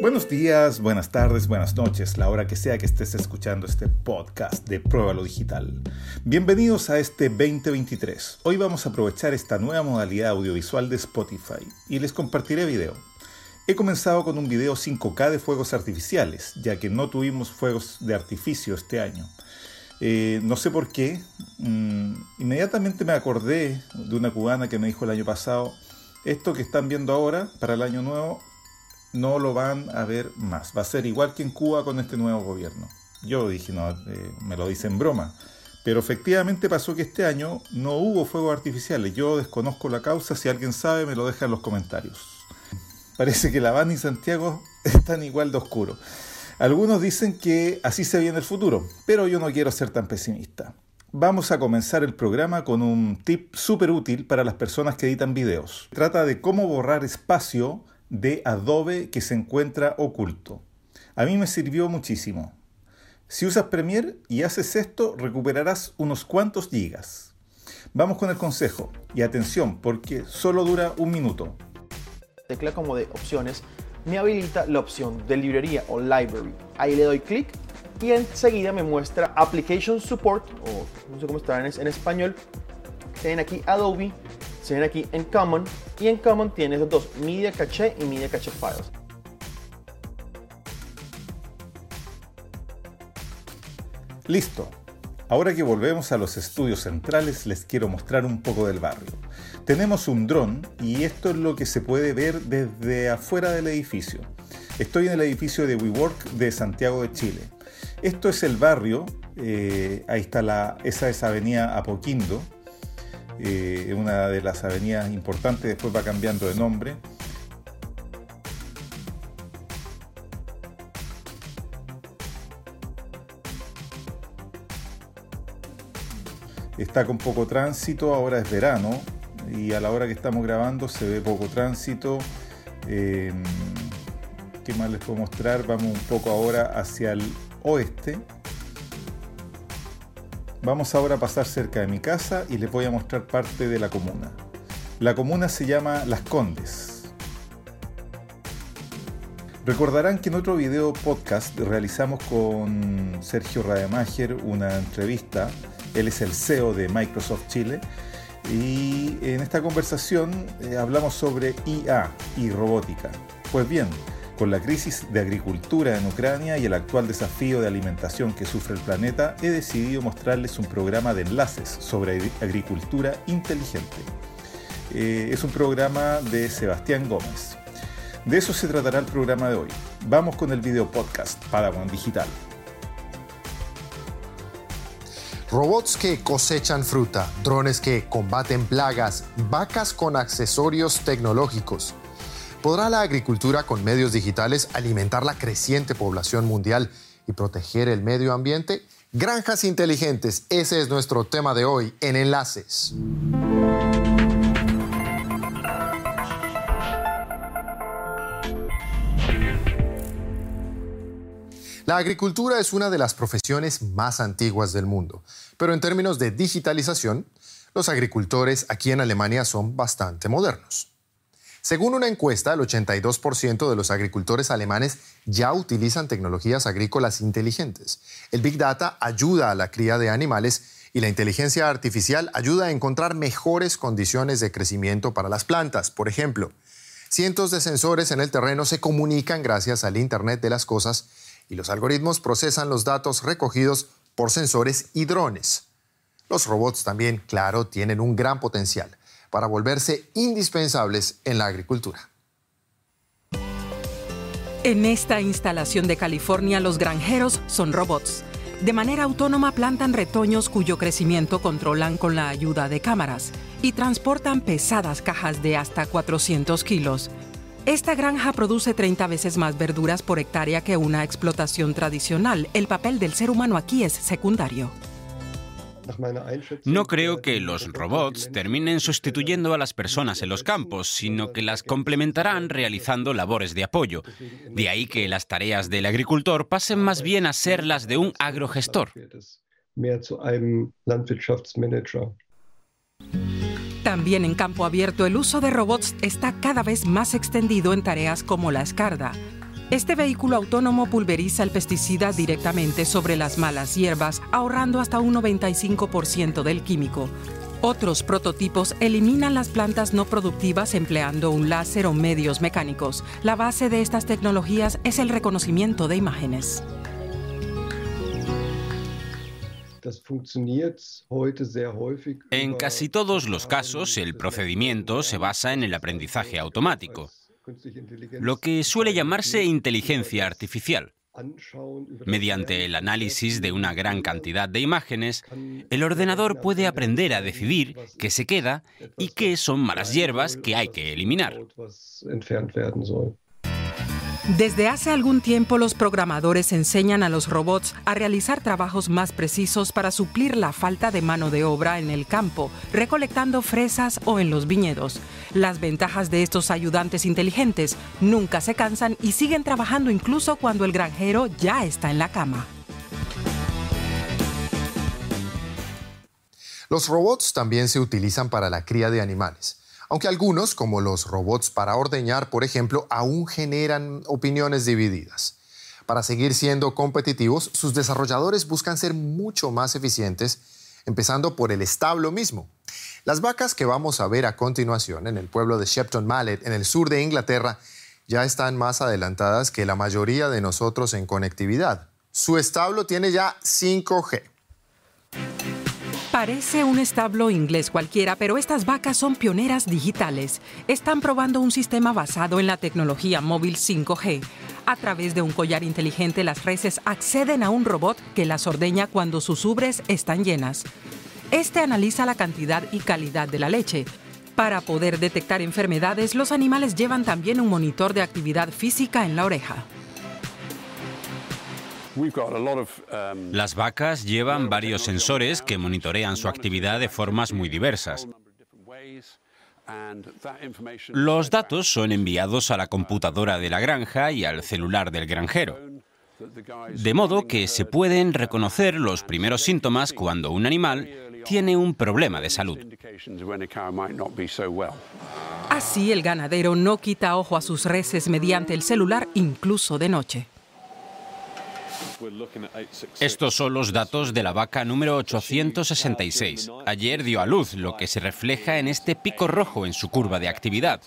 Buenos días, buenas tardes, buenas noches, la hora que sea que estés escuchando este podcast de Pruébalo Digital. Bienvenidos a este 2023. Hoy vamos a aprovechar esta nueva modalidad audiovisual de Spotify y les compartiré video. He comenzado con un video 5K de fuegos artificiales, ya que no tuvimos fuegos de artificio este año. Eh, no sé por qué, mm, inmediatamente me acordé de una cubana que me dijo el año pasado, esto que están viendo ahora para el año nuevo no lo van a ver más. Va a ser igual que en Cuba con este nuevo gobierno. Yo dije, no, eh, me lo dice en broma. Pero efectivamente pasó que este año no hubo fuegos artificiales. Yo desconozco la causa. Si alguien sabe, me lo deja en los comentarios. Parece que La Habana y Santiago están igual de oscuro. Algunos dicen que así se viene el futuro, pero yo no quiero ser tan pesimista. Vamos a comenzar el programa con un tip súper útil para las personas que editan videos. Trata de cómo borrar espacio de Adobe que se encuentra oculto. A mí me sirvió muchísimo. Si usas Premiere y haces esto, recuperarás unos cuantos gigas. Vamos con el consejo. Y atención, porque solo dura un minuto. Tecla como de opciones me habilita la opción de librería o library. Ahí le doy clic y enseguida me muestra Application Support o no sé cómo está en, español. Tienen aquí Adobe se ven aquí en Common y en Common tienes los dos, Media Cache y Media Cache Files. Listo. Ahora que volvemos a los estudios centrales les quiero mostrar un poco del barrio. Tenemos un dron y esto es lo que se puede ver desde afuera del edificio. Estoy en el edificio de WeWork de Santiago de Chile. Esto es el barrio, eh, ahí está la, esa es Avenida Apoquindo, eh, una de las avenidas importantes, después va cambiando de nombre. Está con poco tránsito, ahora es verano y a la hora que estamos grabando se ve poco tránsito. Eh, ¿Qué más les puedo mostrar? Vamos un poco ahora hacia el oeste. Vamos ahora a pasar cerca de mi casa y les voy a mostrar parte de la comuna. La comuna se llama Las Condes. Recordarán que en otro video podcast realizamos con Sergio Rademacher una entrevista. Él es el CEO de Microsoft Chile. Y en esta conversación eh, hablamos sobre IA y robótica. Pues bien, con la crisis de agricultura en Ucrania y el actual desafío de alimentación que sufre el planeta, he decidido mostrarles un programa de enlaces sobre agricultura inteligente. Eh, es un programa de Sebastián Gómez. De eso se tratará el programa de hoy. Vamos con el video podcast Padawan Digital. Robots que cosechan fruta, drones que combaten plagas, vacas con accesorios tecnológicos ¿Podrá la agricultura con medios digitales alimentar la creciente población mundial y proteger el medio ambiente? Granjas inteligentes, ese es nuestro tema de hoy en Enlaces. La agricultura es una de las profesiones más antiguas del mundo, pero en términos de digitalización, los agricultores aquí en Alemania son bastante modernos. Según una encuesta, el 82% de los agricultores alemanes ya utilizan tecnologías agrícolas inteligentes. El Big Data ayuda a la cría de animales y la inteligencia artificial ayuda a encontrar mejores condiciones de crecimiento para las plantas. Por ejemplo, cientos de sensores en el terreno se comunican gracias al Internet de las Cosas y los algoritmos procesan los datos recogidos por sensores y drones. Los robots también, claro, tienen un gran potencial para volverse indispensables en la agricultura. En esta instalación de California, los granjeros son robots. De manera autónoma plantan retoños cuyo crecimiento controlan con la ayuda de cámaras y transportan pesadas cajas de hasta 400 kilos. Esta granja produce 30 veces más verduras por hectárea que una explotación tradicional. El papel del ser humano aquí es secundario. No creo que los robots terminen sustituyendo a las personas en los campos, sino que las complementarán realizando labores de apoyo. De ahí que las tareas del agricultor pasen más bien a ser las de un agrogestor. También en campo abierto el uso de robots está cada vez más extendido en tareas como la escarda, Este vehículo autónomo pulveriza el pesticida directamente sobre las malas hierbas, ahorrando hasta un 95% del químico. Otros prototipos eliminan las plantas no productivas empleando un láser o medios mecánicos. La base de estas tecnologías es el reconocimiento de imágenes. En casi todos los casos, el procedimiento se basa en el aprendizaje automático lo que suele llamarse inteligencia artificial. Mediante el análisis de una gran cantidad de imágenes, el ordenador puede aprender a decidir qué se queda y qué son malas hierbas que hay que eliminar. Desde hace algún tiempo los programadores enseñan a los robots a realizar trabajos más precisos para suplir la falta de mano de obra en el campo, recolectando fresas o en los viñedos. Las ventajas de estos ayudantes inteligentes nunca se cansan y siguen trabajando incluso cuando el granjero ya está en la cama. Los robots también se utilizan para la cría de animales aunque algunos, como los robots para ordeñar, por ejemplo, aún generan opiniones divididas. Para seguir siendo competitivos, sus desarrolladores buscan ser mucho más eficientes, empezando por el establo mismo. Las vacas que vamos a ver a continuación en el pueblo de Shepton Mallet, en el sur de Inglaterra, ya están más adelantadas que la mayoría de nosotros en conectividad. Su establo tiene ya 5G. Parece un establo inglés cualquiera, pero estas vacas son pioneras digitales. Están probando un sistema basado en la tecnología móvil 5G. A través de un collar inteligente, las reses acceden a un robot que las ordeña cuando sus ubres están llenas. Este analiza la cantidad y calidad de la leche. Para poder detectar enfermedades, los animales llevan también un monitor de actividad física en la oreja. Um, Las vacas llevan varios sensores que monitorean su actividad de formas muy diversas. Los datos son enviados a la computadora de la granja y al celular del granjero. De modo que se pueden reconocer los primeros síntomas cuando un animal tiene un problema de salud. Así el ganadero no quita ojo a sus reses mediante el celular incluso de noche. Estos son los datos de la vaca número 866. Ayer dio a luz, lo que se refleja en este pico rojo en su curva de actividad.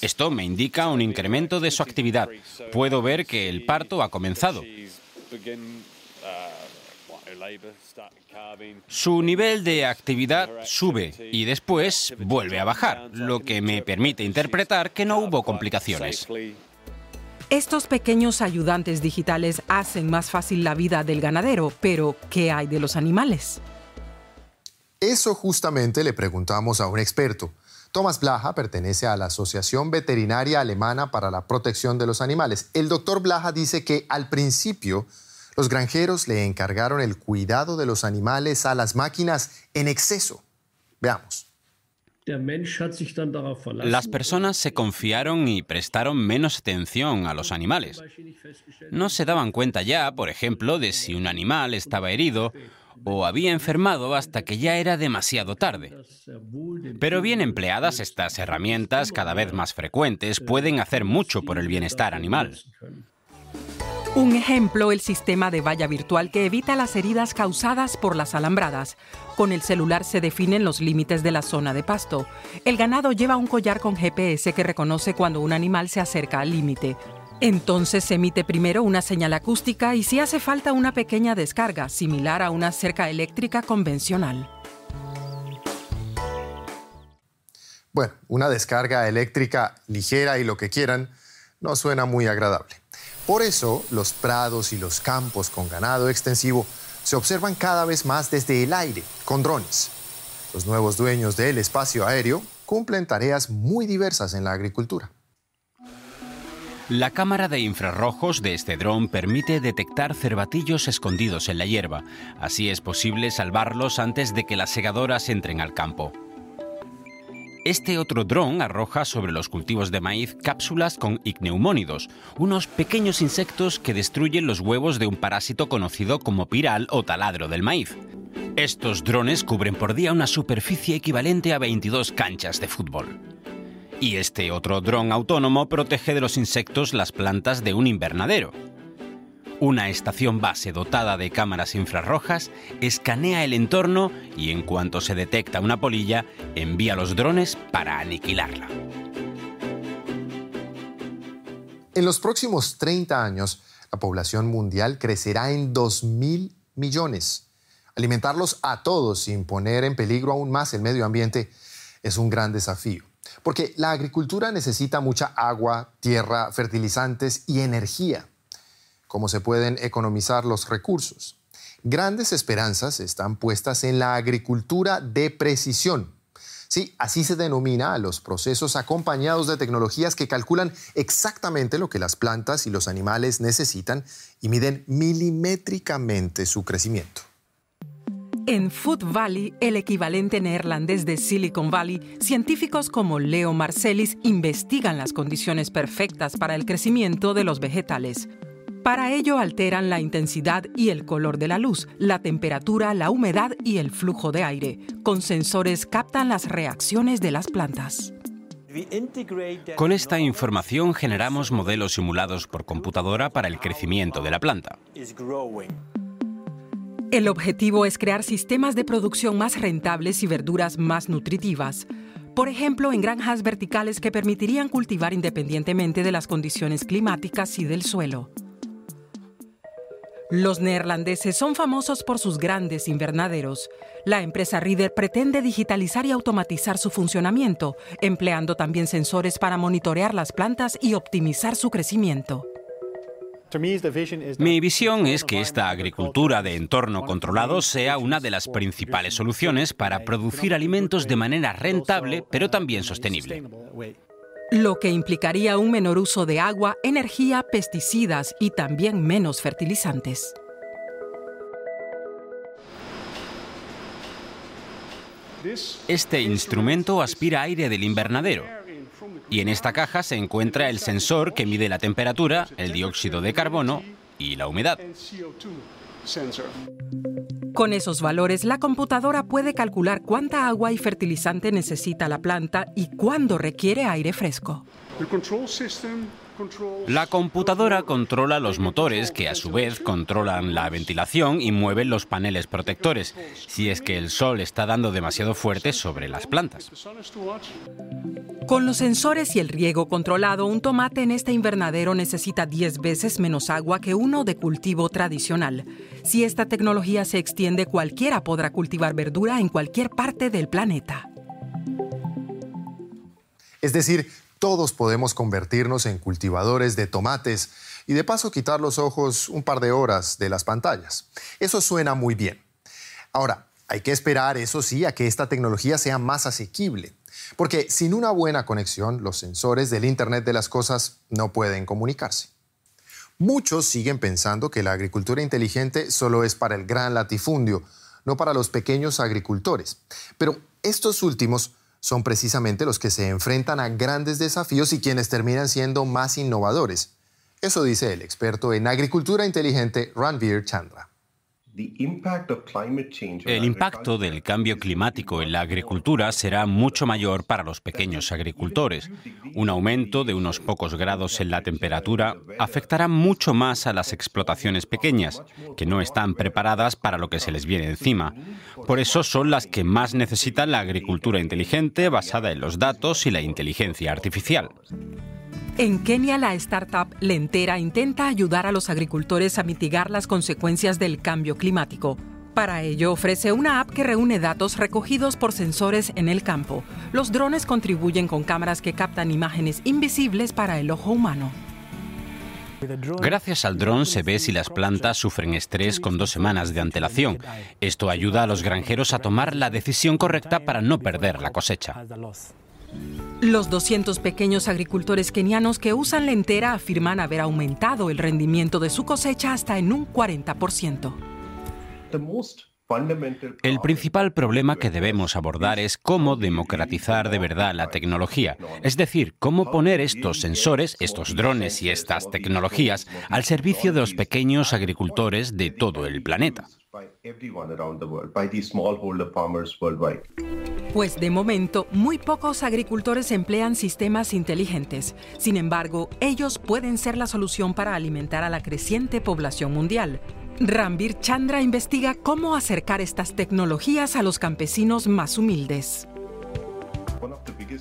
Esto me indica un incremento de su actividad. Puedo ver que el parto ha comenzado. Su nivel de actividad sube y después vuelve a bajar, lo que me permite interpretar que no hubo complicaciones. Estos pequeños ayudantes digitales hacen más fácil la vida del ganadero, pero ¿qué hay de los animales? Eso justamente le preguntamos a un experto. Thomas Blaha pertenece a la Asociación Veterinaria Alemana para la Protección de los Animales. El doctor Blaha dice que al principio los granjeros le encargaron el cuidado de los animales a las máquinas en exceso. Veamos. Las personas se confiaron y prestaron menos atención a los animales. No se daban cuenta ya, por ejemplo, de si un animal estaba herido o había enfermado hasta que ya era demasiado tarde. Pero bien empleadas, estas herramientas cada vez más frecuentes pueden hacer mucho por el bienestar animal. Un ejemplo, el sistema de valla virtual que evita las heridas causadas por las alambradas. Con el celular se definen los límites de la zona de pasto. El ganado lleva un collar con GPS que reconoce cuando un animal se acerca al límite. Entonces se emite primero una señal acústica y si hace falta una pequeña descarga, similar a una cerca eléctrica convencional. Bueno, una descarga eléctrica ligera y lo que quieran no suena muy agradable. Por eso, los prados y los campos con ganado extensivo se observan cada vez más desde el aire, con drones. Los nuevos dueños del espacio aéreo cumplen tareas muy diversas en la agricultura. La cámara de infrarrojos de este dron permite detectar cervatillos escondidos en la hierba. Así es posible salvarlos antes de que las segadoras entren al campo. Este otro dron arroja sobre los cultivos de maíz cápsulas con igneumónidos, unos pequeños insectos que destruyen los huevos de un parásito conocido como piral o taladro del maíz. Estos drones cubren por día una superficie equivalente a 22 canchas de fútbol. Y este otro dron autónomo protege de los insectos las plantas de un invernadero. Una estación base dotada de cámaras infrarrojas escanea el entorno y en cuanto se detecta una polilla, envía los drones para aniquilarla. En los próximos 30 años, la población mundial crecerá en 2.000 millones. Alimentarlos a todos sin poner en peligro aún más el medio ambiente es un gran desafío, porque la agricultura necesita mucha agua, tierra, fertilizantes y energía. ¿Cómo se pueden economizar los recursos? Grandes esperanzas están puestas en la agricultura de precisión. Sí, así se denomina a los procesos acompañados de tecnologías que calculan exactamente lo que las plantas y los animales necesitan y miden milimétricamente su crecimiento. En Food Valley, el equivalente neerlandés de Silicon Valley, científicos como Leo Marcelis investigan las condiciones perfectas para el crecimiento de los vegetales. Para ello alteran la intensidad y el color de la luz, la temperatura, la humedad y el flujo de aire. Con sensores captan las reacciones de las plantas. Con esta información generamos modelos simulados por computadora para el crecimiento de la planta. El objetivo es crear sistemas de producción más rentables y verduras más nutritivas. Por ejemplo, en granjas verticales que permitirían cultivar independientemente de las condiciones climáticas y del suelo. Los neerlandeses son famosos por sus grandes invernaderos. La empresa Reader pretende digitalizar y automatizar su funcionamiento, empleando también sensores para monitorear las plantas y optimizar su crecimiento. Mi visión es que esta agricultura de entorno controlado sea una de las principales soluciones para producir alimentos de manera rentable, pero también sostenible lo que implicaría un menor uso de agua, energía, pesticidas y también menos fertilizantes. Este instrumento aspira aire del invernadero y en esta caja se encuentra el sensor que mide la temperatura, el dióxido de carbono y la humedad. Con esos valores, la computadora puede calcular cuánta agua y fertilizante necesita la planta y cuándo requiere aire fresco. La computadora controla los motores que a su vez controlan la ventilación y mueven los paneles protectores si es que el sol está dando demasiado fuerte sobre las plantas. Con los sensores y el riego controlado, un tomate en este invernadero necesita 10 veces menos agua que uno de cultivo tradicional. Si esta tecnología se extiende, cualquiera podrá cultivar verdura en cualquier parte del planeta. Es decir, todos podemos convertirnos en cultivadores de tomates y de paso quitar los ojos un par de horas de las pantallas. Eso suena muy bien. Ahora, hay que esperar, eso sí, a que esta tecnología sea más asequible. Porque sin una buena conexión, los sensores del Internet de las Cosas no pueden comunicarse. Muchos siguen pensando que la agricultura inteligente solo es para el gran latifundio, no para los pequeños agricultores. Pero estos últimos son precisamente los que se enfrentan a grandes desafíos y quienes terminan siendo más innovadores. Eso dice el experto en agricultura inteligente Ranveer Chandra. El impacto del cambio climático en la agricultura será mucho mayor para los pequeños agricultores. Un aumento de unos pocos grados en la temperatura afectará mucho más a las explotaciones pequeñas, que no están preparadas para lo que se les viene encima. Por eso son las que más necesitan la agricultura inteligente basada en los datos y la inteligencia artificial. En Kenia, la startup Lentera intenta ayudar a los agricultores a mitigar las consecuencias del cambio climático. Para ello, ofrece una app que reúne datos recogidos por sensores en el campo. Los drones contribuyen con cámaras que captan imágenes invisibles para el ojo humano. Gracias al dron se ve si las plantas sufren estrés con dos semanas de antelación. Esto ayuda a los granjeros a tomar la decisión correcta para no perder la cosecha. Los 200 pequeños agricultores kenianos que usan lentera afirman haber aumentado el rendimiento de su cosecha hasta en un 40%. El principal problema que debemos abordar es cómo democratizar de verdad la tecnología, es decir, cómo poner estos sensores, estos drones y estas tecnologías al servicio de los pequeños agricultores de todo el planeta. Pues de momento, muy pocos agricultores emplean sistemas inteligentes. Sin embargo, ellos pueden ser la solución para alimentar a la creciente población mundial. Rambir Chandra investiga cómo acercar estas tecnologías a los campesinos más humildes.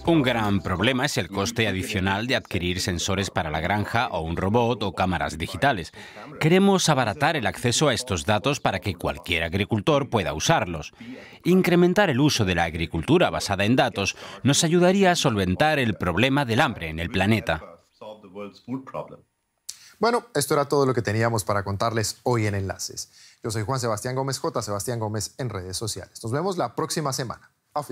Un gran problema es el coste adicional de adquirir sensores para la granja o un robot o cámaras digitales. Queremos abaratar el acceso a estos datos para que cualquier agricultor pueda usarlos. Incrementar el uso de la agricultura basada en datos nos ayudaría a solventar el problema del hambre en el planeta. Bueno, esto era todo lo que teníamos para contarles hoy en Enlaces. Yo soy Juan Sebastián Gómez J. Sebastián Gómez en redes sociales. Nos vemos la próxima semana. Auf.